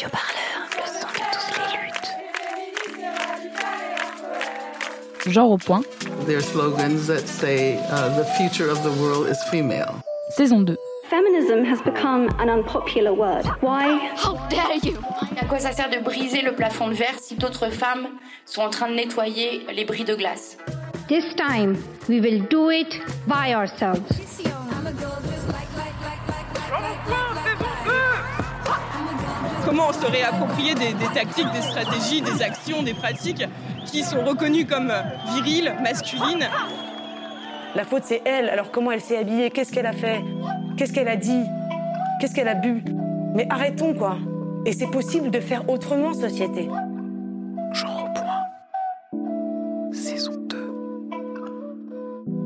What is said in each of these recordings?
Radio Parleur, le son de toutes les luttes. Genre au point. There slogans that say uh, the future of the world is female. Saison 2. Feminism has become an unpopular word. Why? How dare you? À quoi ça sert de briser le plafond de verre si d'autres femmes sont en train de nettoyer les bris de glace? This time, we will do it by ourselves. Comment on se réapproprier des, des tactiques, des stratégies, des actions, des pratiques qui sont reconnues comme viriles, masculines La faute, c'est elle. Alors comment elle s'est habillée? Qu'est-ce qu'elle a fait? Qu'est-ce qu'elle a dit? Qu'est-ce qu'elle a bu? Mais arrêtons, quoi. Et c'est possible de faire autrement, société. Genre au point. Saison 2.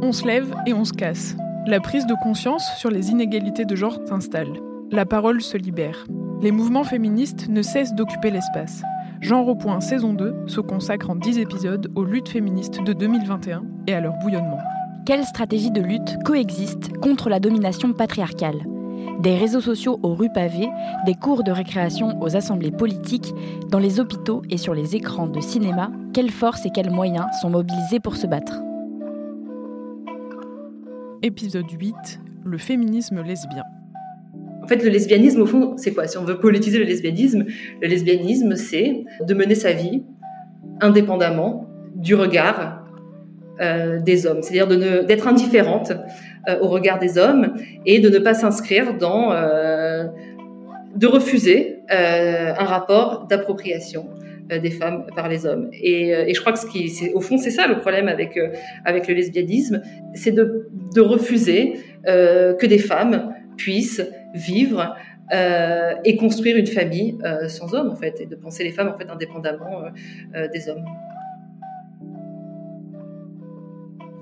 On se lève et on se casse. La prise de conscience sur les inégalités de genre s'installe. La parole se libère. Les mouvements féministes ne cessent d'occuper l'espace. Genre au point saison 2 se consacre en 10 épisodes aux luttes féministes de 2021 et à leur bouillonnement. Quelles stratégies de lutte coexistent contre la domination patriarcale? Des réseaux sociaux aux rues pavées, des cours de récréation aux assemblées politiques, dans les hôpitaux et sur les écrans de cinéma, quelles forces et quels moyens sont mobilisés pour se battre? Épisode 8 Le féminisme lesbien. En fait, le lesbianisme, au fond, c'est quoi? Si on veut politiser le lesbianisme, le lesbianisme, c'est de mener sa vie indépendamment du regard euh, des hommes, c'est-à-dire d'être indifférente euh, au regard des hommes et de ne pas s'inscrire dans, euh, de refuser un rapport d'appropriation des femmes par les hommes. Et, je crois que ce qui, au fond, c'est ça le problème avec avec le lesbianisme, c'est de refuser que des femmes puissent vivre euh, et construire une famille euh, sans hommes en fait et de penser les femmes en fait indépendamment euh, des hommes.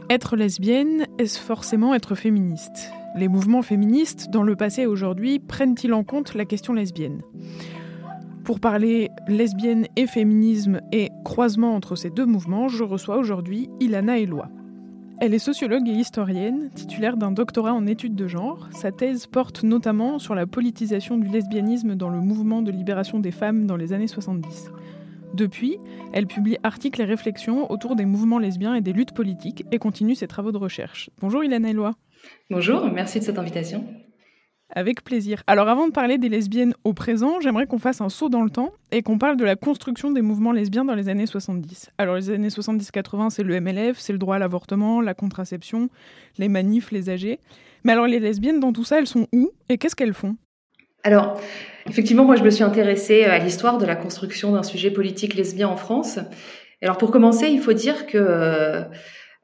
Être lesbienne, est-ce forcément être féministe? Les mouvements féministes, dans le passé et aujourd'hui, prennent-ils en compte la question lesbienne? Pour parler lesbienne et féminisme et croisement entre ces deux mouvements, je reçois aujourd'hui Ilana Eloi. Elle est sociologue et historienne, titulaire d'un doctorat en études de genre. Sa thèse porte notamment sur la politisation du lesbianisme dans le mouvement de libération des femmes dans les années 70. Depuis, elle publie articles et réflexions autour des mouvements lesbiens et des luttes politiques et continue ses travaux de recherche. Bonjour Ilana Eloi. Bonjour, merci de cette invitation. Avec plaisir. Alors avant de parler des lesbiennes au présent, j'aimerais qu'on fasse un saut dans le temps et qu'on parle de la construction des mouvements lesbiens dans les années 70. Alors les années 70-80, c'est le MLF, c'est le droit à l'avortement, la contraception, les manifs, les âgés. Mais alors les lesbiennes dans tout ça, elles sont où et qu'est-ce qu'elles font? Alors, effectivement, moi je me suis intéressée à l'histoire de la construction d'un sujet politique lesbien en France. Alors pour commencer, il faut dire que...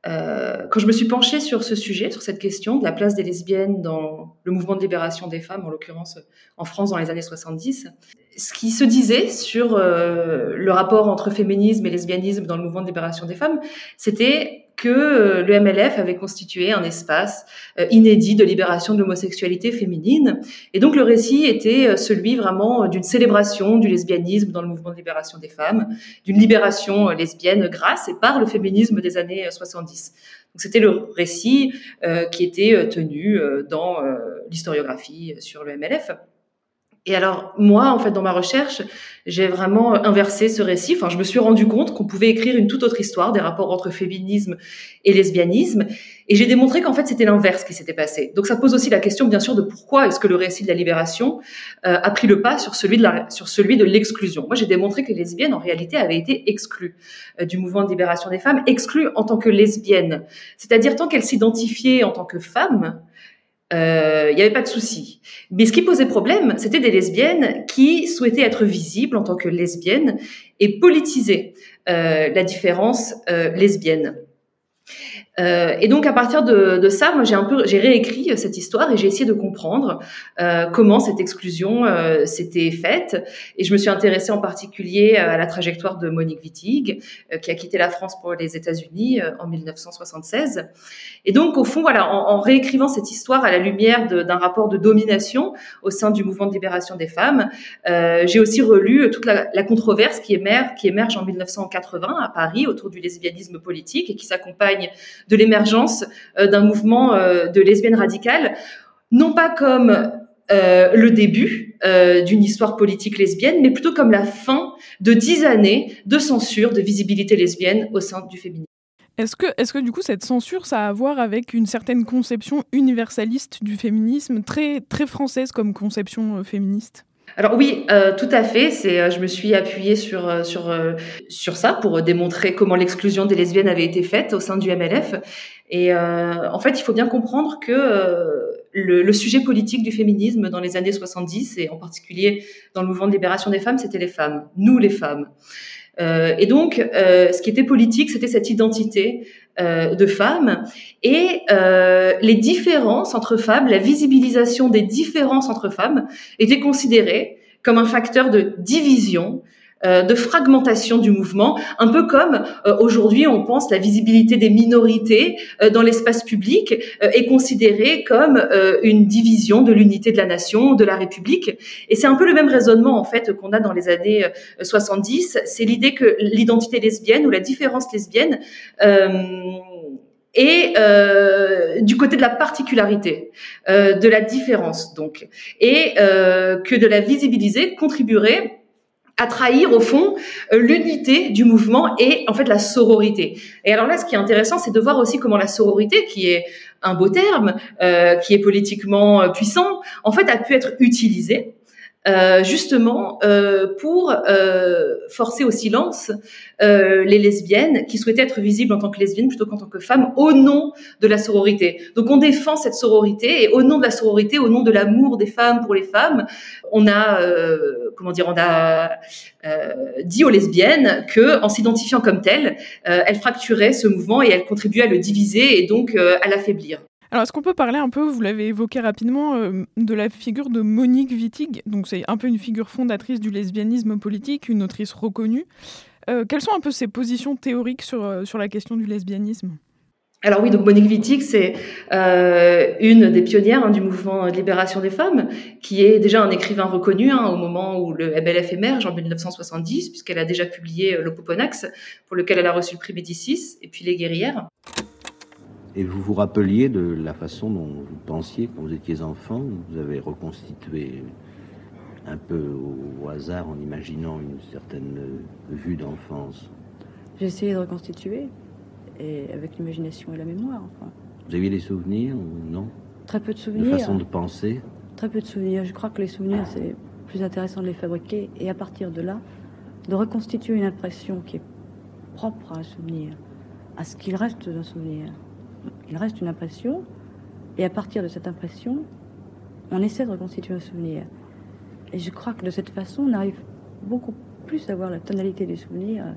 Euh, quand je me suis penchée sur ce sujet, sur cette question de la place des lesbiennes dans le mouvement de libération des femmes, en l'occurrence en France dans les années 70, ce qui se disait sur euh, le rapport entre féminisme et lesbianisme dans le mouvement de libération des femmes, c'était que euh, le MLF avait constitué un espace euh, inédit de libération de l'homosexualité féminine. Et donc le récit était euh, celui vraiment d'une célébration du lesbianisme dans le mouvement de libération des femmes, d'une libération lesbienne grâce et par le féminisme des années 70. Donc c'était le récit qui était tenu dans l'historiographie sur le MLF. Et alors, moi, en fait, dans ma recherche, j'ai vraiment inversé ce récit. Enfin, je me suis rendu compte qu'on pouvait écrire une toute autre histoire des rapports entre féminisme et lesbianisme. Et j'ai démontré qu'en fait, c'était l'inverse qui s'était passé. Donc, ça pose aussi la question, bien sûr, de pourquoi est-ce que le récit de la libération euh, a pris le pas sur celui de la, sur celui de l'exclusion. Moi, j'ai démontré que les lesbiennes, en réalité, avaient été exclues euh, du mouvement de libération des femmes, exclues en tant que lesbiennes. C'est-à-dire, tant qu'elles s'identifiaient en tant que femmes, il euh, n'y avait pas de souci. Mais ce qui posait problème, c'était des lesbiennes qui souhaitaient être visibles en tant que lesbiennes et politiser euh, la différence euh, lesbienne. Euh, et donc à partir de, de ça, moi j'ai un peu, j'ai réécrit cette histoire et j'ai essayé de comprendre euh, comment cette exclusion euh, s'était faite. Et je me suis intéressée en particulier à la trajectoire de Monique Wittig, euh, qui a quitté la France pour les États-Unis euh, en 1976. Et donc au fond, voilà, en, en réécrivant cette histoire à la lumière d'un rapport de domination au sein du mouvement de libération des femmes, j'ai aussi relu toute la, la controverse qui émerge, qui émerge en 1980 à Paris autour du lesbianisme politique et qui s'accompagne de l'émergence euh, d'un mouvement euh, de lesbiennes radicales, non pas comme le début d'une histoire politique lesbienne, mais plutôt comme la fin de dix années de censure de visibilité lesbienne au sein du féminisme. Est-ce que, est que du coup cette censure, ça a à voir avec une certaine conception universaliste du féminisme, très, très française comme conception féministe? Alors oui, euh, tout à fait. C'est, euh, je me suis appuyée sur euh, sur sur ça pour démontrer comment l'exclusion des lesbiennes avait été faite au sein du MLF. Et en fait, il faut bien comprendre que le, le, sujet politique du féminisme dans les années 70 et en particulier dans le mouvement de libération des femmes, c'était les femmes, nous les femmes. Euh, et donc, euh, ce qui était politique, c'était cette identité euh, de femme et les différences entre femmes, la visibilisation des différences entre femmes était considérée comme un facteur de division, euh, de fragmentation du mouvement, un peu comme euh, aujourd'hui on pense la visibilité des minorités euh, dans l'espace public est considérée comme une division de l'unité de la nation, de la République. Et c'est un peu le même raisonnement en fait qu'on a dans les années 70. C'est l'idée que l'identité lesbienne ou la différence lesbienne et euh, du côté de la particularité, euh, de la différence donc, et euh, que de la visibiliser contribuerait à trahir au fond euh, l'unité du mouvement et en fait la sororité. Et alors là, ce qui est intéressant, c'est de voir aussi comment la sororité, qui est un beau terme, euh, qui est politiquement euh, puissant, en fait a pu être utilisée euh, justement euh, pour euh, forcer au silence les lesbiennes qui souhaitaient être visibles en tant que lesbiennes plutôt qu'en tant que femmes au nom de la sororité. Donc on défend cette sororité et au nom de la sororité, au nom de l'amour des femmes pour les femmes, on a comment dire, on a dit aux lesbiennes que en s'identifiant comme telles, elles fracturaient ce mouvement et elles contribuaient à le diviser et donc à l'affaiblir. Alors, est-ce qu'on peut parler un peu, vous l'avez évoqué rapidement, euh, de la figure de Monique Wittig? Donc, c'est un peu une figure fondatrice du lesbianisme politique, une autrice reconnue. Euh, quelles sont un peu ses positions théoriques sur, euh, sur la question du lesbianisme? Alors oui, donc Monique Wittig, c'est une des pionnières hein, du mouvement de libération des femmes, qui est déjà un écrivain reconnu hein, au moment où le MLF émerge en 1970, puisqu'elle a déjà publié L'Opoponax, pour lequel elle a reçu le prix Médicis, et puis Les Guerrières. Et vous vous rappeliez de la façon dont vous pensiez quand vous étiez enfant Vous avez reconstitué un peu au hasard en imaginant une certaine vue d'enfance? J'ai essayé de reconstituer, et avec l'imagination et la mémoire. Enfin. Vous aviez des souvenirs ou non? Très peu de souvenirs. De façon de penser? Très peu de souvenirs. Je crois que les souvenirs, c'est plus intéressant de les fabriquer et à partir de là, de reconstituer une impression qui est propre à un souvenir, à ce qu'il reste d'un souvenir il reste une impression, et à partir de cette impression, on essaie de reconstituer un souvenir. Et je crois que de cette façon, on arrive beaucoup plus à voir la tonalité du souvenir euh,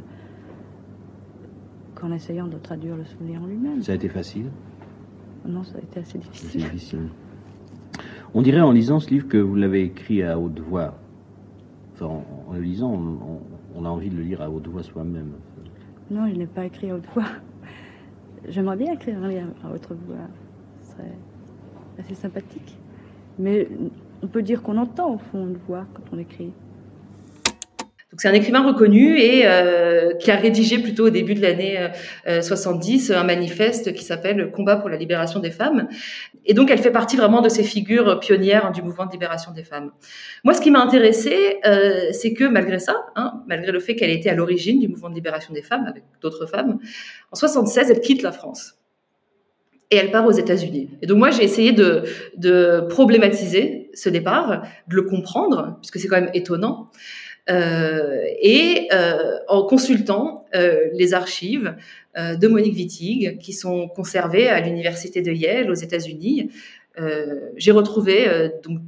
qu'en essayant de traduire le souvenir en lui-même. Ça a été facile? Non, ça a été assez difficile. difficile. On dirait en lisant ce livre que vous l'avez écrit à haute voix. Enfin, en, le lisant, on, a envie de le lire à haute voix soi-même. Non, je n'ai pas écrit à haute voix. J'aimerais bien écrire un livre à votre voix. Ce serait assez sympathique. Mais on peut dire qu'on entend au fond une voix quand on écrit. Donc c'est un écrivain reconnu et euh, qui a rédigé plutôt au début de l'année 70 euh, un manifeste qui s'appelle Combat pour la libération des femmes. Et donc elle fait partie vraiment de ces figures pionnières du mouvement de libération des femmes. Moi, ce qui m'a intéressé, euh, c'est que malgré ça, hein, malgré le fait qu'elle était à l'origine du mouvement de libération des femmes avec d'autres femmes, en 76, elle quitte la France et elle part aux États-Unis. Et donc moi, j'ai essayé de, de problématiser ce départ, de le comprendre, puisque c'est quand même étonnant. Euh, et euh, en consultant euh, les archives de Monique Wittig qui sont conservées à l'université de Yale aux États-Unis, j'ai retrouvé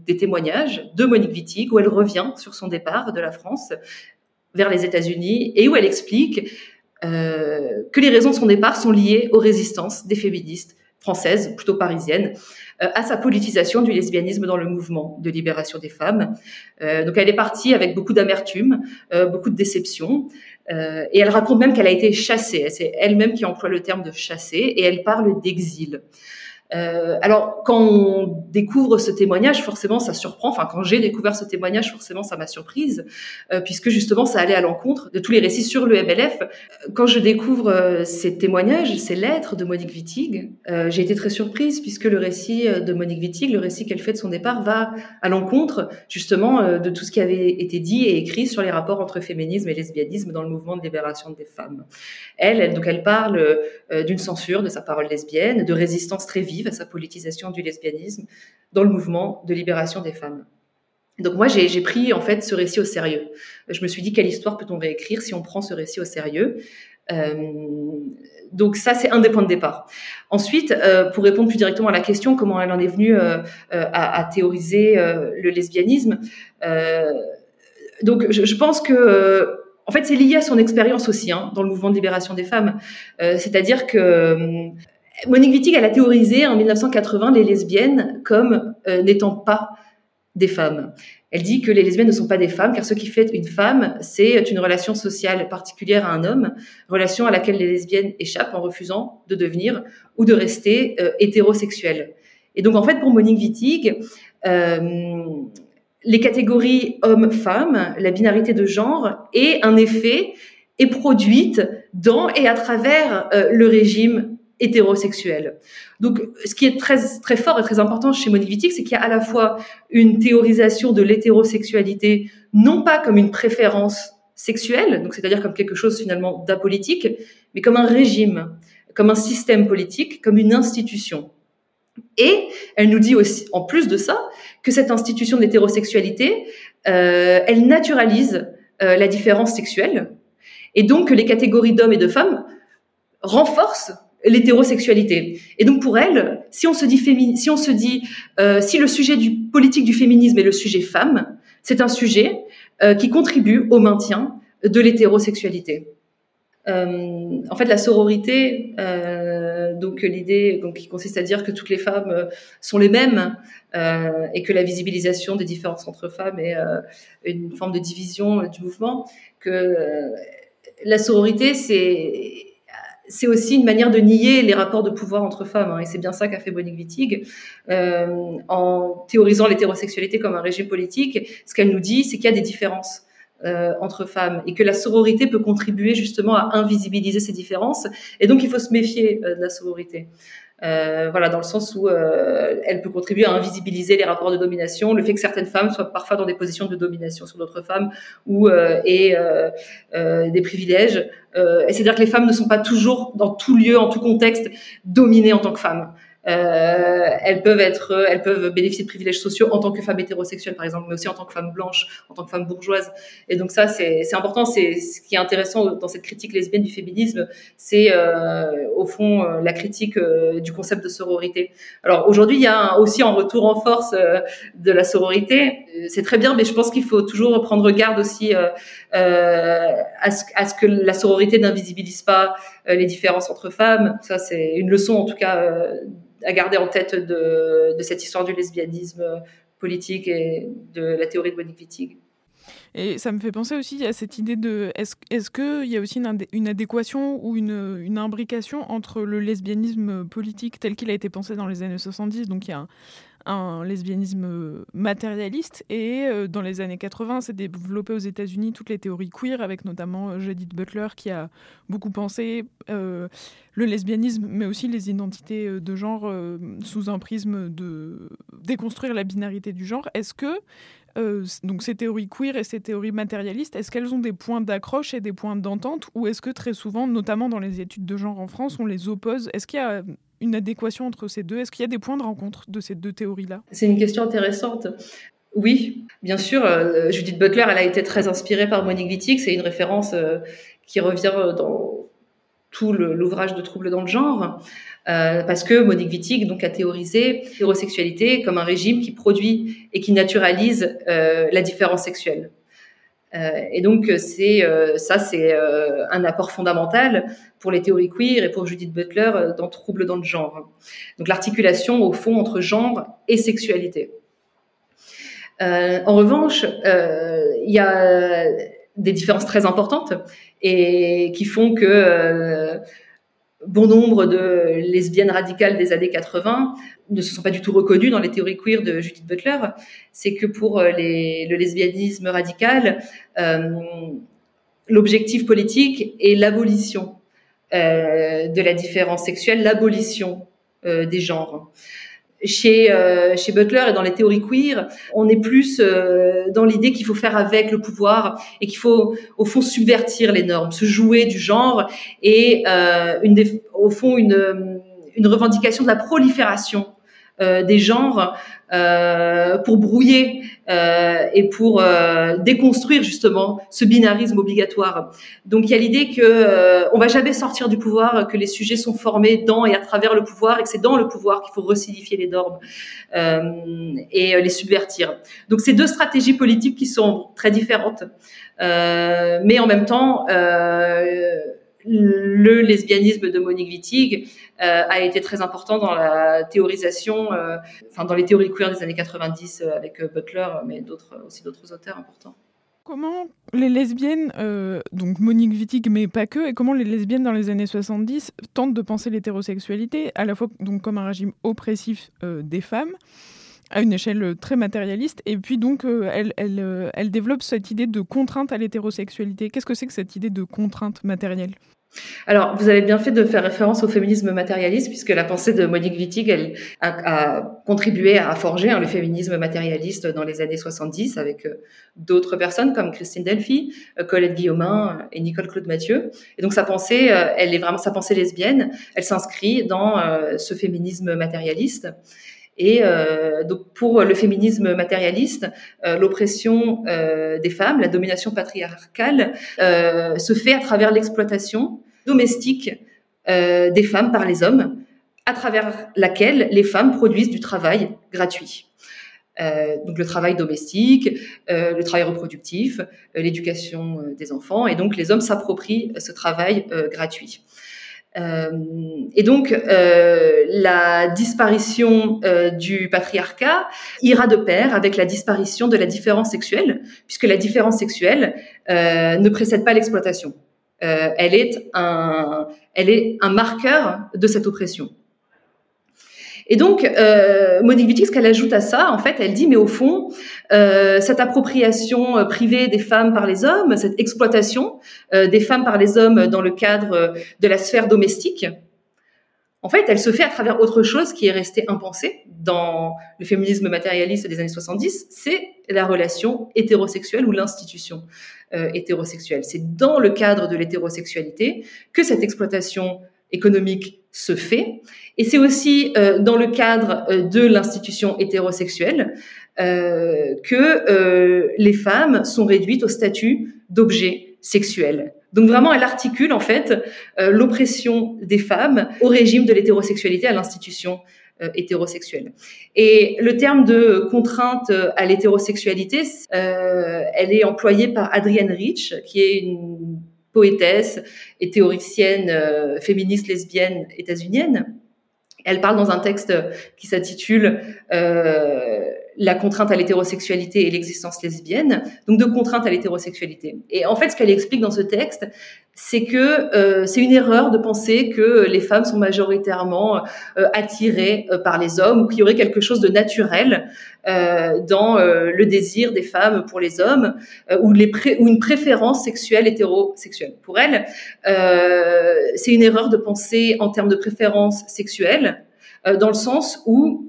des témoignages de Monique Wittig où elle revient sur son départ de la France vers les États-Unis et où elle explique que les raisons de son départ sont liées aux résistances des féministes françaises, plutôt parisiennes, à sa politisation du lesbianisme dans le mouvement de libération des femmes. Euh, donc elle est partie avec beaucoup d'amertume, euh, beaucoup de déception, et elle raconte même qu'elle a été chassée. C'est elle-même qui emploie le terme de chasser, et elle parle d'exil. Euh, alors, quand on découvre ce témoignage, forcément, ça surprend. Enfin, quand j'ai découvert ce témoignage, forcément, ça m'a surprise, euh, puisque justement, ça allait à l'encontre de tous les récits sur le MLF. Quand je découvre euh, ces témoignages, ces lettres de Monique Wittig, euh, j'ai été très surprise, puisque le récit de Monique Wittig, le récit qu'elle fait de son départ, va à l'encontre, justement, euh, de tout ce qui avait été dit et écrit sur les rapports entre féminisme et lesbianisme dans le mouvement de libération des femmes. Elle, donc, elle parle euh, d'une censure de sa parole lesbienne, de résistance très vive à sa politisation du lesbianisme dans le mouvement de libération des femmes. Donc moi, j'ai pris en fait ce récit au sérieux. Je me suis dit quelle histoire peut-on réécrire si on prend ce récit au sérieux? Euh, donc ça, c'est un des points de départ. Ensuite, euh, pour répondre plus directement à la question, comment elle en est venue euh, à, théoriser le lesbianisme, donc je, je, pense que en fait, c'est lié à son expérience aussi hein, dans le mouvement de libération des femmes. C'est-à-dire que Monique Wittig, elle a théorisé en 1980 les lesbiennes comme n'étant pas des femmes. Elle dit que les lesbiennes ne sont pas des femmes, car ce qui fait une femme, c'est une relation sociale particulière à un homme, relation à laquelle les lesbiennes échappent en refusant de devenir ou de rester euh, hétérosexuelles. Et donc, en fait, pour Monique Wittig, euh, les catégories homme-femme, la binarité de genre, est un effet, est produite dans et à travers euh, le régime hétérosexuelle. Donc, ce qui est très, très fort et très important chez Monique Wittig, c'est qu'il y a à la fois une théorisation de l'hétérosexualité, non pas comme une préférence sexuelle, donc c'est-à-dire comme quelque chose finalement d'apolitique, mais comme un régime, comme un système politique, comme une institution. Et elle nous dit aussi, en plus de ça, que cette institution d'hétérosexualité, euh, elle naturalise euh, la différence sexuelle, et donc que les catégories d'hommes et de femmes renforcent l'hétérosexualité. Et donc pour elle, si on se dit fémini si on se dit euh, si le sujet du politique du féminisme est le sujet femme, c'est un sujet euh, qui contribue au maintien de l'hétérosexualité. Euh, en fait, la sororité, euh, donc l'idée donc, qui consiste à dire que toutes les femmes euh, sont les mêmes et que la visibilisation des différences entre femmes est une forme de division du mouvement, que la sororité, c'est c'est aussi une manière de nier les rapports de pouvoir entre femmes. Hein, et c'est bien ça qu'a fait Monique Wittig. Euh, en théorisant l'hétérosexualité comme un régime politique, ce qu'elle nous dit, c'est qu'il y a des différences. Euh, entre femmes et que la sororité peut contribuer justement à invisibiliser ces différences et donc il faut se méfier euh, de la sororité. Euh, voilà, dans le sens où euh, elle peut contribuer à invisibiliser les rapports de domination, le fait que certaines femmes soient parfois dans des positions de domination sur d'autres femmes ou euh, et euh, euh, des privilèges. et c'est-à-dire que les femmes ne sont pas toujours dans tout lieu, en tout contexte, dominées en tant que femmes. Euh, elles peuvent être, elles peuvent bénéficier de privilèges sociaux en tant que femmes hétérosexuelles, par exemple, mais aussi en tant que femmes blanches, en tant que femmes bourgeoises. Et donc ça, c'est important. C'est ce qui est intéressant dans cette critique lesbienne du féminisme, c'est euh, au fond euh, la critique euh, du concept de sororité. Alors aujourd'hui, il y a aussi un retour en force euh, de la sororité. C'est très bien, mais je pense qu'il faut toujours prendre garde aussi à ce, à, ce, que la sororité n'invisibilise pas les différences entre femmes. Ça, c'est une leçon en tout cas à garder en tête de, cette histoire du lesbianisme politique et de la théorie de Wittig. Et ça me fait penser aussi à cette idée de est-ce est qu'il y a aussi une, adéquation ou une, une, imbrication entre le lesbianisme politique tel qu'il a été pensé dans les années 70, donc il y a un lesbianisme matérialiste. Et euh, dans les années 80, s'est développé aux États-Unis toutes les théories queer, avec notamment euh, Judith Butler qui a beaucoup pensé euh, le lesbianisme, mais aussi les identités euh, de genre euh, sous un prisme de déconstruire la binarité du genre. Est-ce que euh, donc ces théories queer et ces théories matérialistes, est-ce qu'elles ont des points d'accroche et des points d'entente, ou est-ce que très souvent, notamment dans les études de genre en France, on les oppose? Est-ce qu'il y a une adéquation entre ces deux Est-ce qu'il y a des points de rencontre de ces deux théories-là? C'est une question intéressante. Oui, bien sûr. Euh, Judith Butler, elle a été très inspirée par Monique Wittig. C'est une référence euh, qui revient dans tout l'ouvrage de Troubles dans le genre. Euh, parce que Monique Wittig donc a théorisé l'hérosexualité comme un régime qui produit et qui naturalise la différence sexuelle. Euh, et donc c'est euh, ça c'est euh, un apport fondamental pour les théories queer et pour Judith Butler dans Troubles dans le genre. Donc l'articulation au fond entre genre et sexualité. en revanche, il y a des différences très importantes et qui font que bon nombre de lesbiennes radicales des années 80 ne se sont pas du tout reconnues dans les théories queer de Judith Butler, c'est que pour les, le lesbianisme radical, euh, l'objectif politique est l'abolition euh, de la différence sexuelle, l'abolition euh, des genres. Chez, euh, chez Butler et dans les théories queer, on est plus euh, dans l'idée qu'il faut faire avec le pouvoir et qu'il faut au fond subvertir les normes, se jouer du genre et euh, une au fond une, une revendication de la prolifération des genres euh, pour brouiller euh, et pour euh, déconstruire justement ce binarisme obligatoire. Donc il y a l'idée que euh, on va jamais sortir du pouvoir, que les sujets sont formés dans et à travers le pouvoir et que c'est dans le pouvoir qu'il faut resignifier les normes et les subvertir. Donc c'est deux stratégies politiques qui sont très différentes, mais en même temps le lesbianisme de Monique Wittig euh, a été très important dans la théorisation, euh, enfin dans les théories queer des années 90 euh, avec Butler, mais aussi d'autres auteurs importants. Comment les lesbiennes, donc Monique Wittig, mais pas que, et comment les lesbiennes dans les années 70 tentent de penser l'hétérosexualité à la fois donc comme un régime oppressif des femmes, à une échelle très matérialiste. Et puis donc, elle, elle, elle, développe cette idée de contrainte à l'hétérosexualité. Qu'est-ce que c'est que cette idée de contrainte matérielle? Alors, vous avez bien fait de faire référence au féminisme matérialiste, puisque la pensée de Monique Wittig, a, contribué à forger hein, le féminisme matérialiste dans les années 70 avec euh, d'autres personnes comme Christine Delphi, euh, Colette Guillaumin euh, et Nicole Claude Mathieu. Et donc, sa pensée, elle est vraiment sa pensée lesbienne. Elle s'inscrit dans ce féminisme matérialiste. Et donc pour le féminisme matérialiste, l'oppression des femmes, la domination patriarcale, se fait à travers l'exploitation domestique euh, des femmes par les hommes, à travers laquelle les femmes produisent du travail gratuit. Euh, donc le travail domestique, euh, le travail reproductif, l'éducation des enfants, et donc les hommes s'approprient ce travail gratuit. Et donc la disparition du patriarcat ira de pair avec la disparition de la différence sexuelle, puisque la différence sexuelle ne précède pas l'exploitation. Euh, elle, est un, elle est un marqueur de cette oppression. Et donc, euh, Monique qu'elle ajoute à ça, en fait, elle dit, mais au fond, euh, cette appropriation euh, privée des femmes par les hommes, cette exploitation euh, des femmes par les hommes dans le cadre de la sphère domestique, en fait, elle se fait à travers autre chose qui est resté impensé dans le féminisme matérialiste des années 70, c'est la relation hétérosexuelle ou l'institution hétérosexuelle. C'est dans le cadre de l'hétérosexualité que cette exploitation économique se fait. Et c'est aussi euh, dans le cadre euh, de l'institution hétérosexuelle euh, que les femmes sont réduites au statut d'objet sexuel. Donc vraiment, elle articule en fait l'oppression des femmes au régime de l'hétérosexualité, à l'institution hétérosexuelle. Et le terme de contrainte à l'hétérosexualité, elle est employée par Adrienne Rich, qui est une poétesse et théoricienne féministe lesbienne états-unienne. Elle parle dans un texte qui s'intitule euh, la contrainte à l'hétérosexualité et l'existence lesbienne, donc de contrainte à l'hétérosexualité. Et en fait, ce qu'elle explique dans ce texte, c'est que euh, c'est une erreur de penser que les femmes sont majoritairement euh, attirées euh, par les hommes ou qu'il y aurait quelque chose de naturel euh, dans euh, le désir des femmes pour les hommes ou, les ou une préférence sexuelle hétérosexuelle. Pour elle, c'est une erreur de penser en termes de préférence sexuelle dans le sens où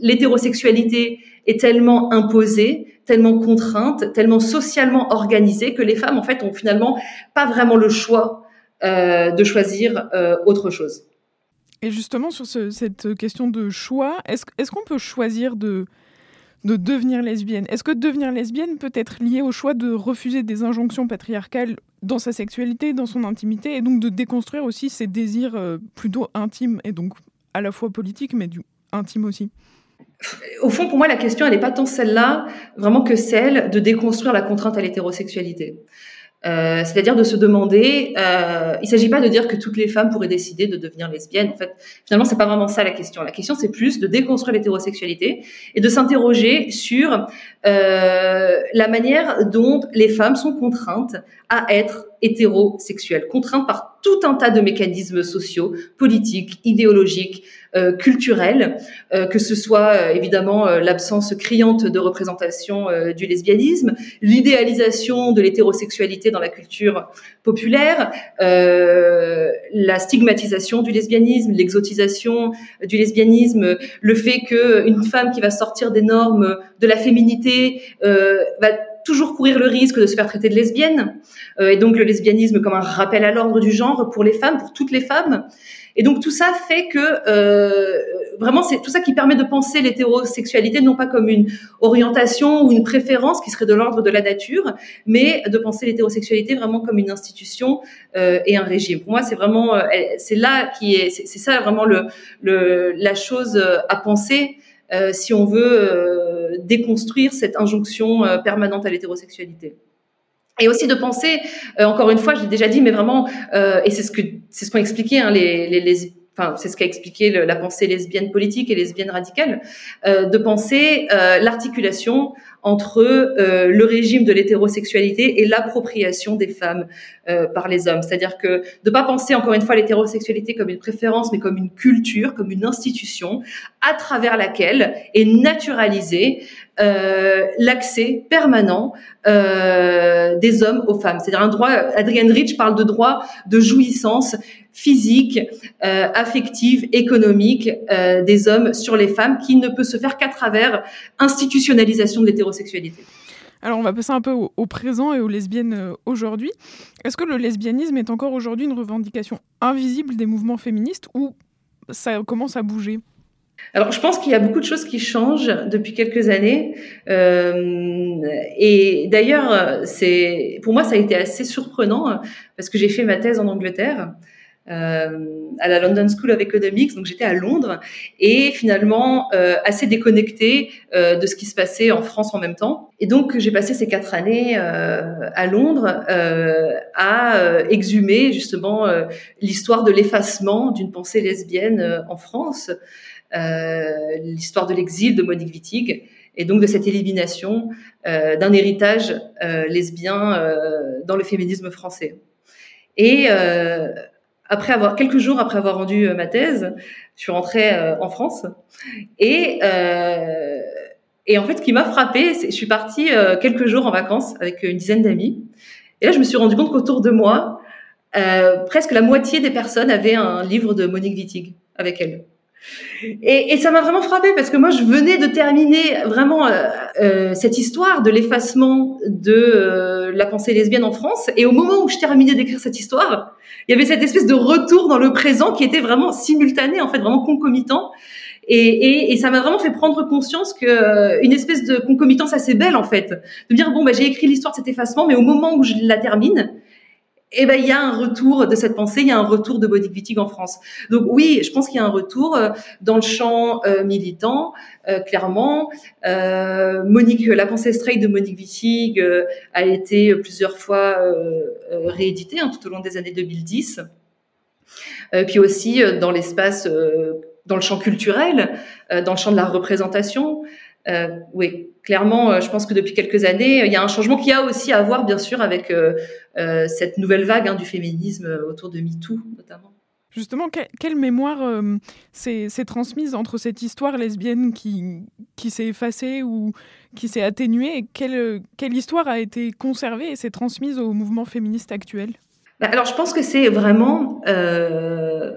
l'hétérosexualité est tellement imposée, tellement contrainte, tellement socialement organisée que les femmes, en fait, ont finalement pas vraiment le choix euh, de choisir euh, autre chose. Et justement, sur ce, cette question de choix, est-ce est qu'on peut choisir de, de devenir lesbienne? Est-ce que devenir lesbienne peut être lié au choix de refuser des injonctions patriarcales dans sa sexualité, dans son intimité, et donc de déconstruire aussi ses désirs euh, plutôt intimes, et donc à la fois politiques, mais du intime aussi? Au fond, pour moi, la question, elle n'est pas tant celle-là, vraiment que celle de déconstruire la contrainte à l'hétérosexualité. Euh, c'est-à-dire de se demander, euh, il ne s'agit pas de dire que toutes les femmes pourraient décider de devenir lesbiennes. En fait, finalement, c'est pas vraiment ça la question. La question, c'est plus de déconstruire l'hétérosexualité et de s'interroger sur euh, la manière dont les femmes sont contraintes à être hétérosexuelles, contraintes par tout un tas de mécanismes sociaux, politiques, idéologiques, euh, culturels, euh, que ce soit euh, évidemment l'absence criante de représentation du lesbianisme, l'idéalisation de l'hétérosexualité dans la culture populaire, la stigmatisation du lesbianisme, l'exotisation du lesbianisme, le fait qu'une femme qui va sortir des normes de la féminité va toujours courir le risque de se faire traiter de lesbienne, et donc le lesbianisme comme un rappel à l'ordre du genre pour les femmes, pour toutes les femmes. Et donc tout ça fait que euh, vraiment c'est tout ça qui permet de penser l'hétérosexualité non pas comme une orientation ou une préférence qui serait de l'ordre de la nature, mais de penser l'hétérosexualité vraiment comme une institution euh, et un régime. Pour moi, c'est vraiment euh, c'est là qui est c'est ça vraiment le, le la chose à penser euh, si on veut euh, déconstruire cette injonction permanente à l'hétérosexualité. Et aussi de penser, euh, encore une fois, je l'ai déjà dit, mais vraiment, euh, et c'est ce que c'est ce qu'ont expliqué hein, les, les c'est ce qu'a expliqué la pensée lesbienne politique et lesbienne radicale, euh, de penser euh, l'articulation entre euh, le régime de l'hétérosexualité et l'appropriation des femmes par les hommes. C'est-à-dire que de pas penser encore une fois l'hétérosexualité comme une préférence, mais comme une culture, comme une institution à travers laquelle est naturalisé euh, l'accès permanent euh, des hommes aux femmes. C'est-à-dire un droit. Adrienne Rich parle de droit de jouissance physique, euh, affective, économique des hommes sur les femmes, qui ne peut se faire qu'à travers institutionnalisation de l'hétérosexualité. Alors on va passer un peu au, présent et aux lesbiennes aujourd'hui. Est-ce que le lesbianisme est encore aujourd'hui une revendication invisible des mouvements féministes ou ça commence à bouger? Alors, je pense qu'il y a beaucoup de choses qui changent depuis quelques années. Euh, et d'ailleurs, c'est pour moi, ça a été assez surprenant parce que j'ai fait ma thèse en Angleterre euh, à la London School of Economics, donc j'étais à Londres et finalement euh, assez déconnectée euh, de ce qui se passait en France en même temps. Et donc j'ai passé ces quatre années euh, à Londres euh, à exhumer justement l'histoire de l'effacement d'une pensée lesbienne en France, l'histoire de l'exil de Monique Wittig et donc de cette élimination d'un héritage lesbien dans le féminisme français. Et après avoir quelques jours après avoir rendu euh, ma thèse, je suis rentrée euh, en France et euh, et en fait, ce qui m'a frappée, c'est je suis partie euh, quelques jours en vacances avec une dizaine d'amis. Et là, je me suis rendu compte qu'autour de moi, euh, presque la moitié des personnes avaient un livre de Monique Wittig avec elle. Et, et, ça m'a vraiment frappé parce que moi, je venais de terminer vraiment euh, euh, cette histoire de l'effacement de euh, la pensée lesbienne en France. Et au moment où je terminais d'écrire cette histoire, il y avait cette espèce de retour dans le présent qui était vraiment simultané, en fait, vraiment concomitant. Et, et, et ça m'a vraiment fait prendre conscience que euh, une espèce de concomitance assez belle, en fait, de dire bon, bah, j'ai écrit l'histoire de cet effacement, mais au moment où je la termine, eh ben, il y a un retour de cette pensée, il y a un retour de Monique Wittig en France. Donc oui, je pense qu'il y a un retour euh, dans le champ euh, militant, euh, clairement. Euh, Monique, la pensée straight de Monique Wittig euh, a été plusieurs fois rééditée hein, tout au long des années 2010. puis aussi dans l'espace, dans le champ culturel, dans le champ de la représentation. Oui, clairement, euh, je pense que depuis quelques années, il y a un changement qui a aussi à voir, bien sûr, avec euh, euh, cette nouvelle vague hein, du féminisme autour de MeToo, notamment. Justement, que, quelle mémoire euh, s'est transmise entre cette histoire lesbienne qui, qui s'est effacée ou qui s'est atténuée et quelle, quelle histoire a été conservée et s'est transmise au mouvement féministe actuel? Alors, je pense que c'est vraiment euh,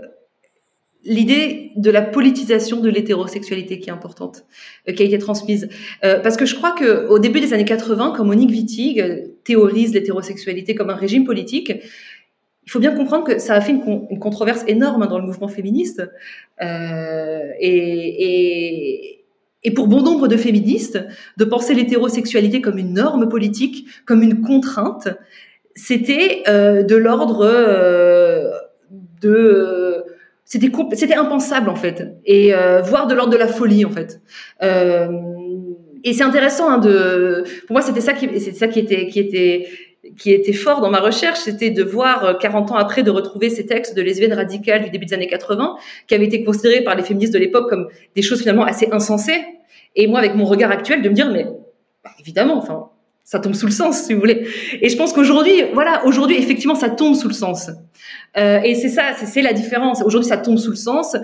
l'idée de la politisation de l'hétérosexualité qui est importante, euh, qui a été transmise. Euh, parce que je crois que au début des années 80, quand Monique Wittig euh, théorise l'hétérosexualité comme un régime politique, il faut bien comprendre que ça a fait une, con une controverse énorme dans le mouvement féministe. Et, pour bon nombre de féministes, de penser l'hétérosexualité comme une norme politique, comme une contrainte, c'était de l'ordre de c'était c'était impensable en fait et euh, voire de l'ordre de la folie en fait euh, et c'est intéressant hein, de pour moi c'était ça qui c'était ça qui était qui était qui était fort dans ma recherche, c'était de voir 40 ans après de retrouver ces textes de lesbiennes radicales du début des années 80 qui avaient été considérés par les féministes de l'époque comme des choses finalement assez insensées et moi avec mon regard actuel de me dire mais bah, évidemment enfin ça tombe sous le sens, si vous voulez. Et je pense qu'aujourd'hui, voilà, aujourd'hui, effectivement, ça tombe sous le sens. Euh, et c'est ça, c'est la différence. Aujourd'hui, ça tombe sous le sens,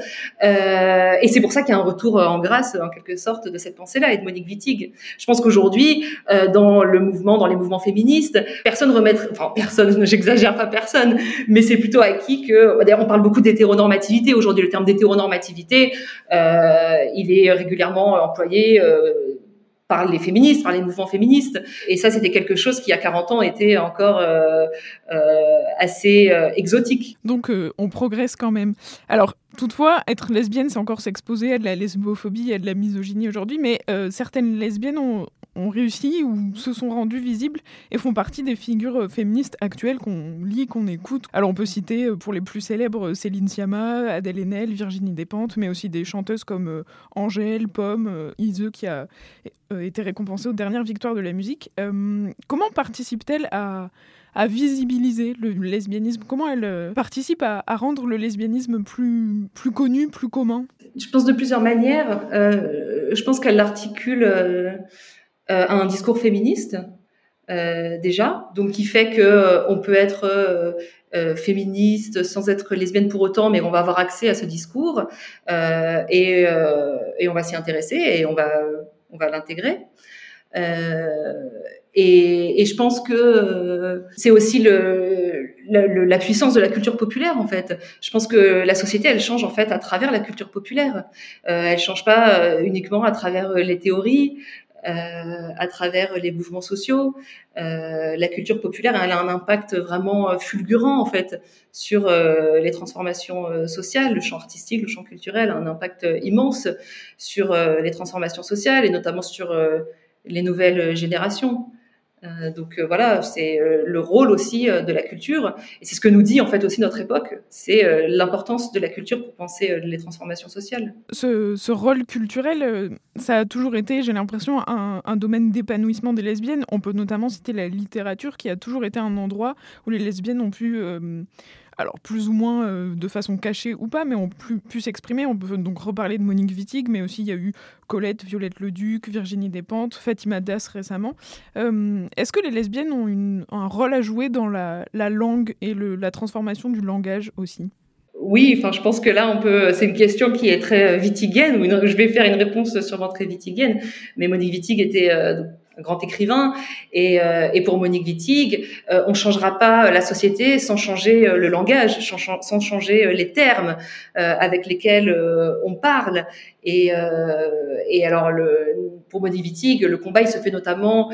euh, et c'est pour ça qu'il y a un retour en grâce, en quelque sorte, de cette pensée-là et de Monique Wittig. Je pense qu'aujourd'hui, euh, dans le mouvement, dans les mouvements féministes, personne remettre, enfin personne, j'exagère pas personne, mais c'est plutôt acquis que, d'ailleurs, on parle beaucoup d'hétéronormativité. Aujourd'hui, le terme d'hétéronormativité, euh, il est régulièrement employé. Euh, par les féministes, par les mouvements féministes. Et ça, c'était quelque chose qui, il y a 40 ans, était encore euh, euh, assez euh, exotique. Donc, euh, on progresse quand même. Alors, toutefois, être lesbienne, c'est encore s'exposer à de la lesbophobie à de la misogynie aujourd'hui, mais euh, certaines lesbiennes ont, réussi ou se sont rendues visibles et font partie des figures euh, féministes actuelles qu'on lit, qu'on écoute. Alors on peut citer euh, pour les plus célèbres Céline Sciamma, Adèle Haenel, Virginie Despentes, mais aussi des chanteuses comme Angèle, Pomme, euh, Ise qui a été récompensée aux dernières victoires de la musique. Comment participe-t-elle à, à visibiliser le lesbianisme? Comment elle euh, participe à, rendre le lesbianisme plus, plus connu, plus commun? Je pense de plusieurs manières. Euh, je pense qu'elle l'articule euh, à un discours féministe déjà, donc qui fait que on peut être féministe sans être lesbienne pour autant, mais on va avoir accès à ce discours et, et on va s'y intéresser et on va on va l'intégrer. Euh, et, et, je pense que euh, c'est aussi le, le, la puissance de la culture populaire en fait. Je pense que la société elle change en fait à travers la culture populaire. Euh, elle change pas euh, uniquement à travers les théories, euh, à travers les mouvements sociaux. Euh, la culture populaire, elle a un impact vraiment fulgurant en fait sur euh, les transformations euh, sociales. Le champ artistique, le champ culturel a un impact immense sur euh, les transformations sociales et notamment sur euh, les nouvelles générations. Euh, donc euh, voilà, c'est euh, le rôle aussi de la culture, et c'est ce que nous dit en fait aussi notre époque, c'est l'importance de la culture pour penser les transformations sociales. Ce, rôle culturel, ça a toujours été, j'ai l'impression, un, domaine d'épanouissement des lesbiennes. On peut notamment citer la littérature, qui a toujours été un endroit où les lesbiennes ont pu alors plus ou moins euh, de façon cachée ou pas, mais ont pu, pu s'exprimer. On peut donc reparler de Monique Wittig, mais aussi il y a eu Colette, Violette Leduc, Virginie Despentes, Fatima Das récemment. Euh, Est-ce que les lesbiennes ont un rôle à jouer dans la, la langue et la transformation du langage aussi? Oui, enfin, je pense que là, on peut. C'est une question qui est très vitigienne. Ou une, je vais faire une réponse sûrement très vitigienne. Mais Monique Wittig était euh, grand écrivain, et, euh, et pour Monique Wittig, euh, on changera pas la société sans changer euh, le langage, sans, changer euh, les termes euh, avec lesquels euh, on parle. Et, et alors, le, pour Monique Wittig, le combat il se fait notamment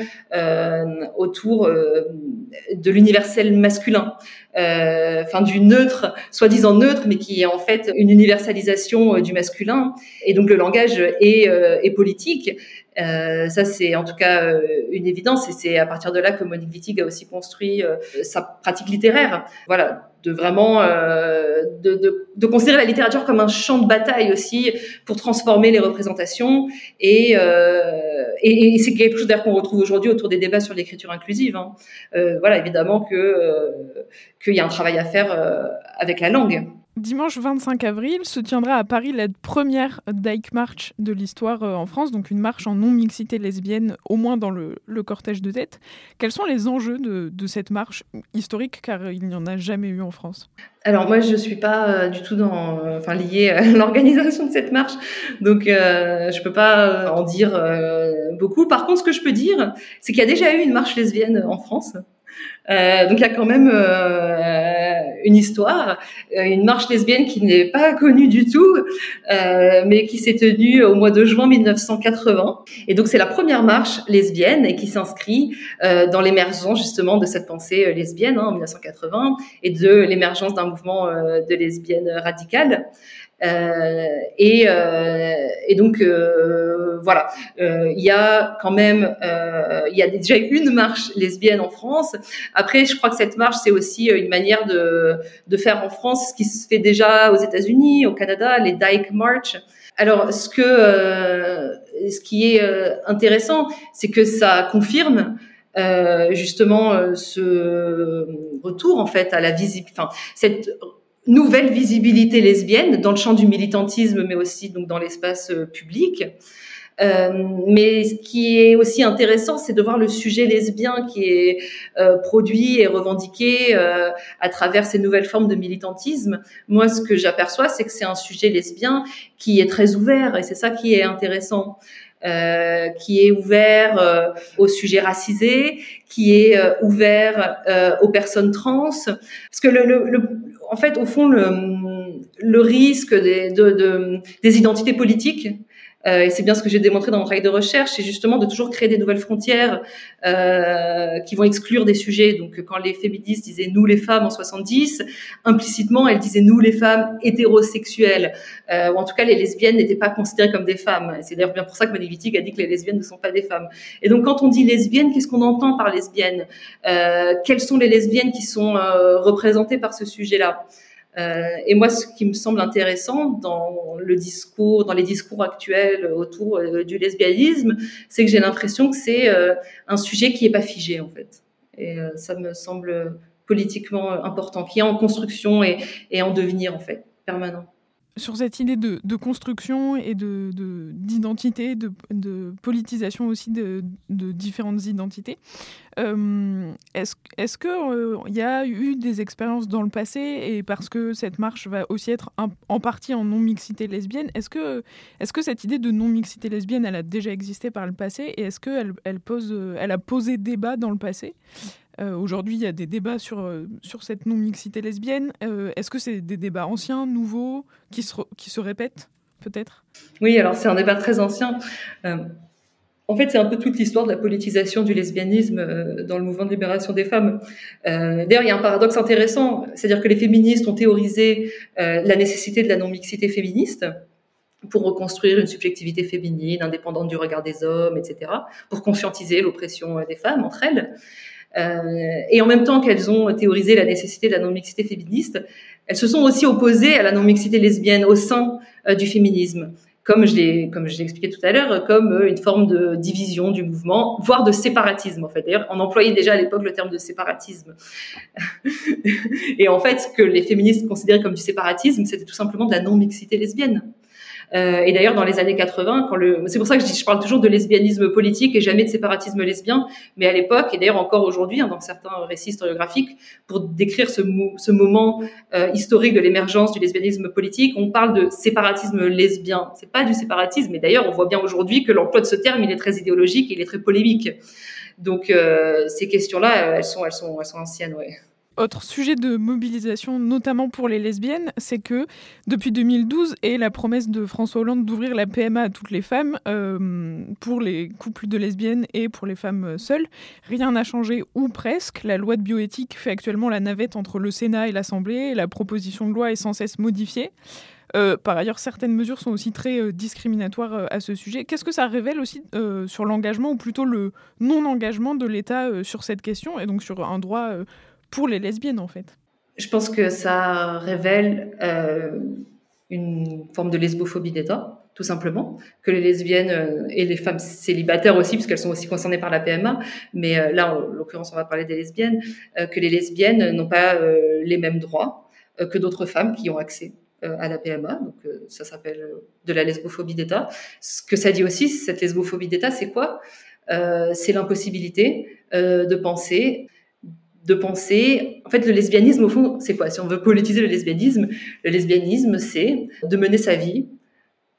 autour de l'universel masculin, enfin du neutre, soi-disant neutre, mais qui est en fait une universalisation du masculin. Et donc le langage est, est politique. Euh, ça, c'est en tout cas euh, une évidence, et c'est à partir de là que Monique Wittig a aussi construit euh, sa pratique littéraire. Voilà, de vraiment euh, de, de, de, considérer la littérature comme un champ de bataille aussi pour transformer les représentations. Et, et, et c'est quelque chose d'ailleurs qu'on retrouve aujourd'hui autour des débats sur l'écriture inclusive. Hein. voilà, évidemment que qu'il y a un travail à faire avec la langue. Dimanche 25 avril se tiendra à Paris la première Dyke March de l'histoire en France, donc une marche en non-mixité lesbienne, au moins dans le, cortège de tête. Quels sont les enjeux de, cette marche historique, car il n'y en a jamais eu en France? Alors moi je ne suis pas euh, du tout dans, euh, enfin liée à l'organisation de cette marche, donc euh, je peux pas en dire euh, beaucoup. Par contre, ce que je peux dire, c'est qu'il y a déjà eu une marche lesbienne en France. Euh, donc il y a quand même euh, une histoire, une marche lesbienne qui n'est pas connue du tout, euh, mais qui s'est tenue au mois de juin 1980. Et donc c'est la première marche lesbienne et qui s'inscrit euh, dans l'émergence justement de cette pensée lesbienne hein, en 1980 et de l'émergence d'un mouvement euh, de lesbiennes radicales. Euh, et, euh, et, donc euh, voilà, il y a quand même, il y a déjà une marche lesbienne en France. Après, je crois que cette marche c'est aussi une manière de, faire en France ce qui se fait déjà aux États-Unis, au Canada, les Dyke March. Alors, ce que, ce qui est intéressant, c'est que ça confirme justement ce retour en fait à la visibilité, enfin cette nouvelle visibilité lesbienne dans le champ du militantisme, mais aussi donc dans l'espace euh, public. Euh, mais ce qui est aussi intéressant, c'est de voir le sujet lesbien qui est euh, produit et revendiqué euh, à travers ces nouvelles formes de militantisme. Moi, ce que j'aperçois, c'est que c'est un sujet lesbien qui est très ouvert, et c'est ça qui est intéressant. Euh, qui est ouvert euh, aux sujets racisés, qui est euh, ouvert aux personnes trans, parce que le, le, le, en fait, au fond, le, risque des, de, de, des identités politiques euh, et c'est bien ce que j'ai démontré dans mon travail de recherche, c'est justement de toujours créer des nouvelles frontières euh, qui vont exclure des sujets. Donc, quand les féministes disaient nous les femmes en 70, implicitement, elles disaient nous les femmes hétérosexuelles, euh, ou en tout cas les lesbiennes n'étaient pas considérées comme des femmes. C'est d'ailleurs bien pour ça que Wittig a dit que les lesbiennes ne sont pas des femmes. Et donc, quand on dit lesbienne, qu'est-ce qu'on entend par lesbienne euh, Quelles sont les lesbiennes qui sont euh, représentées par ce sujet-là? Et moi, ce qui me semble intéressant dans le discours, dans les discours actuels autour euh, du lesbianisme, c'est que j'ai l'impression que c'est euh, un sujet qui est pas figé en fait. Et ça me semble politiquement important, qui est en construction et, et en devenir en fait, permanent sur cette idée de, de construction et de, d'identité, de, de, politisation aussi de, différentes identités. Euh, est-ce, est-ce qu'il euh, y a eu des expériences dans le passé, et parce que cette marche va aussi être en partie en non-mixité lesbienne, est-ce que, est-ce que cette idée de non-mixité lesbienne, elle a déjà existé par le passé, et est-ce qu'elle elle pose, elle a posé débat dans le passé? Euh, aujourd'hui, il y a des débats sur, euh, sur cette non-mixité lesbienne. Euh, est-ce que c'est des débats anciens, nouveaux, qui se, qui se répètent, peut-être? Oui, alors c'est un débat très ancien. en fait, c'est un peu toute l'histoire de la politisation du lesbianisme dans le mouvement de libération des femmes. D'ailleurs, il y a un paradoxe intéressant, c'est-à-dire que les féministes ont théorisé la nécessité de la non-mixité féministe pour reconstruire une subjectivité féminine, indépendante du regard des hommes, etc., pour conscientiser l'oppression des femmes entre elles. Euh, et en même temps qu'elles ont théorisé la nécessité de la non-mixité féministe, elles se sont aussi opposées à la non-mixité lesbienne au sein euh, du féminisme comme je l'ai comme je expliqué tout à l'heure, comme euh, une forme de division du mouvement, voire de séparatisme en fait. D'ailleurs, on employait déjà à l'époque le terme de séparatisme. et en fait, ce que les féministes considéraient comme du séparatisme, c'était tout simplement de la non-mixité lesbienne. Euh, et d'ailleurs, dans les années 80, quand le, c'est pour ça que je, dis, je parle toujours de lesbianisme politique et jamais de séparatisme lesbien. Mais à l'époque, et d'ailleurs encore aujourd'hui, hein, dans certains récits historiographiques, pour décrire ce, ce moment euh, historique de l'émergence du lesbianisme politique, on parle de séparatisme lesbien. C'est pas du séparatisme. Et d'ailleurs, on voit bien aujourd'hui que l'emploi de ce terme, il est très idéologique, il est très polémique. Donc euh, ces questions-là, elles sont, elles sont, elles sont anciennes, ouais. Autre sujet de mobilisation, notamment pour les lesbiennes, c'est que depuis 2012 et la promesse de François Hollande d'ouvrir la PMA à toutes les femmes, euh, pour les couples de lesbiennes et pour les femmes seules, rien n'a changé ou presque. La loi de bioéthique fait actuellement la navette entre le Sénat et l'Assemblée la proposition de loi est sans cesse modifiée. Euh, par ailleurs, certaines mesures sont aussi très euh, discriminatoires à ce sujet. Qu'est-ce que ça révèle aussi sur l'engagement, ou plutôt le non-engagement de l'État sur cette question, et donc sur un droit pour les lesbiennes en fait Je pense que ça révèle euh, une forme de lesbophobie d'État, tout simplement, que les lesbiennes euh, et les femmes célibataires aussi, puisqu'elles sont aussi concernées par la PMA, mais euh, là, en l'occurrence, on va parler des lesbiennes, que les lesbiennes n'ont pas les mêmes droits que d'autres femmes qui ont accès à la PMA. Donc, ça s'appelle de la lesbophobie d'État. Ce que ça dit aussi, cette lesbophobie d'État, c'est quoi? C'est l'impossibilité de penser de penser. En fait, le lesbianisme, au fond, c'est quoi? Si on veut politiser le lesbianisme, le lesbianisme, c'est de mener sa vie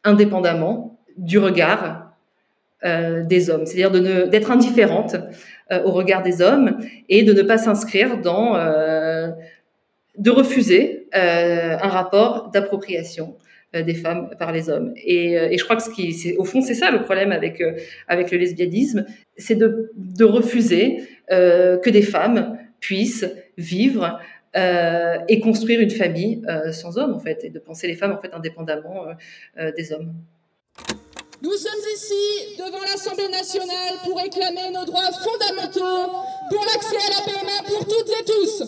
indépendamment du regard euh, des hommes, c'est-à-dire d'être indifférente euh, au regard des hommes et de ne pas s'inscrire dans, euh, de refuser un rapport d'appropriation des femmes par les hommes. Et, et je crois que ce qui, au fond, c'est ça le problème avec avec le lesbianisme, c'est de, de refuser que des femmes puissent vivre euh, et construire une famille euh, sans hommes, en fait, et de penser les femmes, en fait, indépendamment euh, des hommes. Nous sommes ici devant l'Assemblée nationale pour réclamer nos droits fondamentaux pour l'accès à la PMA pour toutes et tous.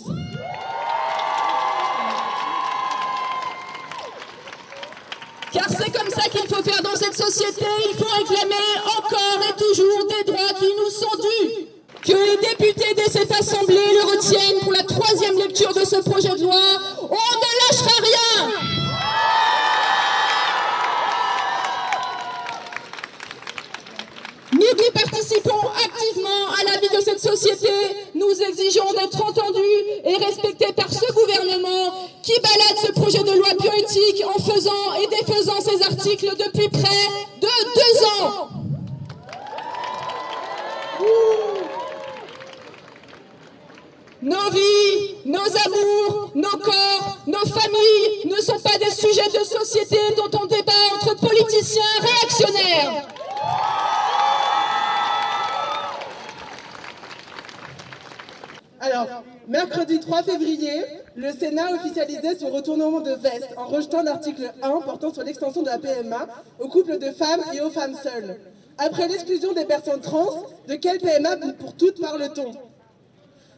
Car c'est comme ça qu'il faut faire dans cette société. Il faut réclamer encore et toujours des droits qui nous sont dus que les députés de cette Assemblée le retiennent pour la troisième lecture de ce projet de loi. On ne lâchera rien Nous qui participons activement à la vie de cette société, nous exigeons d'être entendus et respectés par ce gouvernement qui balade ce projet de loi bioéthique en faisant et défaisant ses articles depuis près nos corps, nos familles ne sont pas des sujets de société dont on débat entre politiciens réactionnaires. Alors, mercredi 3 février, le Sénat officialisait son retournement de veste en rejetant l'article 1 portant sur l'extension de la PMA aux couples de femmes et aux femmes seules. Après l'exclusion des personnes trans, de quelle PMA pour toutes parle-t-on?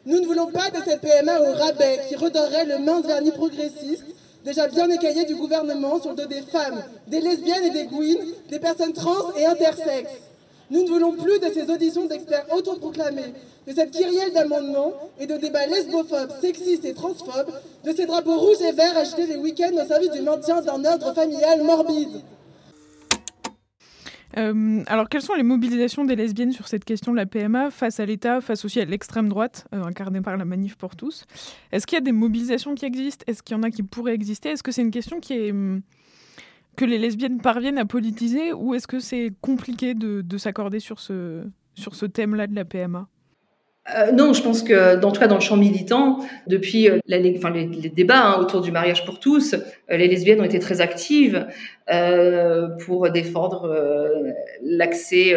Nous ne voulons pas de cette PMA au rabais qui redorerait le mince vernis progressiste déjà bien écaillé du gouvernement sur le dos des femmes, des lesbiennes et des gouines, des personnes trans et intersexes. Nous ne voulons plus de ces auditions d'experts autoproclamés, de cette kyrielle d'amendements et de débats lesbophobes, sexistes et transphobes, de ces drapeaux rouges et verts achetés les week-ends au service du maintien d'un ordre familial morbide. Euh, alors, quelles sont les mobilisations des lesbiennes sur cette question de la PMA face à l'État, face aussi à l'extrême droite, euh, incarnée par la Manif pour tous? Est-ce qu'il y a des mobilisations qui existent? Est-ce qu'il y en a qui pourraient exister? Est-ce que c'est une question hum, que les lesbiennes parviennent à politiser ou est-ce que c'est compliqué de, de s'accorder sur ce, sur ce thème-là de la PMA euh, non, je pense que, dans tout cas dans le champ militant, depuis euh, la, les, débats hein, autour du mariage pour tous, euh, les lesbiennes ont été très actives pour défendre l'accès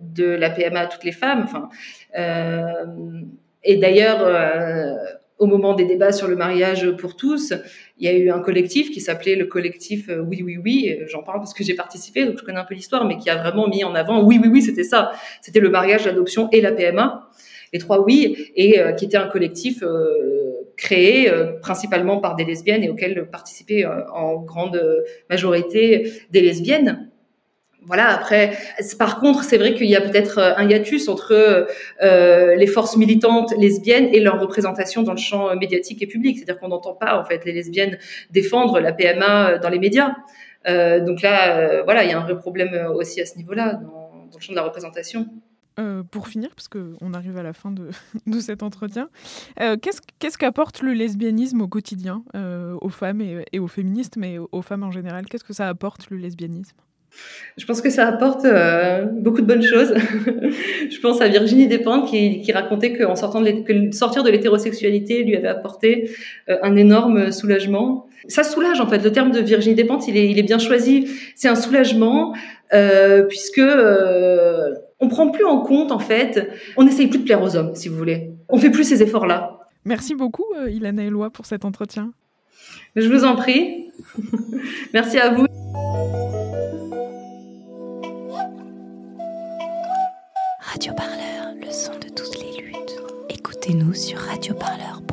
de la PMA à toutes les femmes. Et d'ailleurs, au moment des débats sur le mariage pour tous, il y a eu un collectif qui s'appelait le collectif Oui Oui Oui. J'en parle parce que j'ai participé, donc je connais un peu l'histoire, mais qui a vraiment mis en avant Oui Oui Oui, c'était ça. C'était le mariage, l'adoption et la PMA les trois oui, et euh, qui était un collectif euh, créé euh, principalement par des lesbiennes et auquel participaient en grande majorité des lesbiennes. Voilà. Après, par contre, c'est vrai qu'il y a peut-être un hiatus entre les forces militantes lesbiennes et leur représentation dans le champ médiatique et public. C'est-à-dire qu'on n'entend pas en fait les lesbiennes défendre la PMA dans les médias. Donc là, voilà, il y a un vrai problème aussi à ce niveau-là dans le champ de la représentation. Euh, pour finir, parce qu'on arrive à la fin de, de cet entretien, euh, qu'est-ce qu'apporte le lesbianisme au quotidien, euh, aux femmes et, aux féministes, mais aux, femmes en général? Qu'est-ce que ça apporte le lesbianisme? Je pense que ça apporte euh, beaucoup de bonnes choses. je pense à Virginie Despentes qui, racontait qu'en sortant de que sortir de l'hétérosexualité lui avait apporté un énorme soulagement. Ça soulage en fait. Le terme de Virginie Despentes, il est, il est bien choisi. C'est un soulagement puisque on prend plus en compte en fait. On n'essaye plus de plaire aux hommes, si vous voulez. On fait plus ces efforts-là. Merci beaucoup, euh, Ilana Eloi, pour cet entretien. Je vous en prie. Merci à vous. Radio Parleur, le son de toutes les luttes. Écoutez-nous sur radioparleur.net.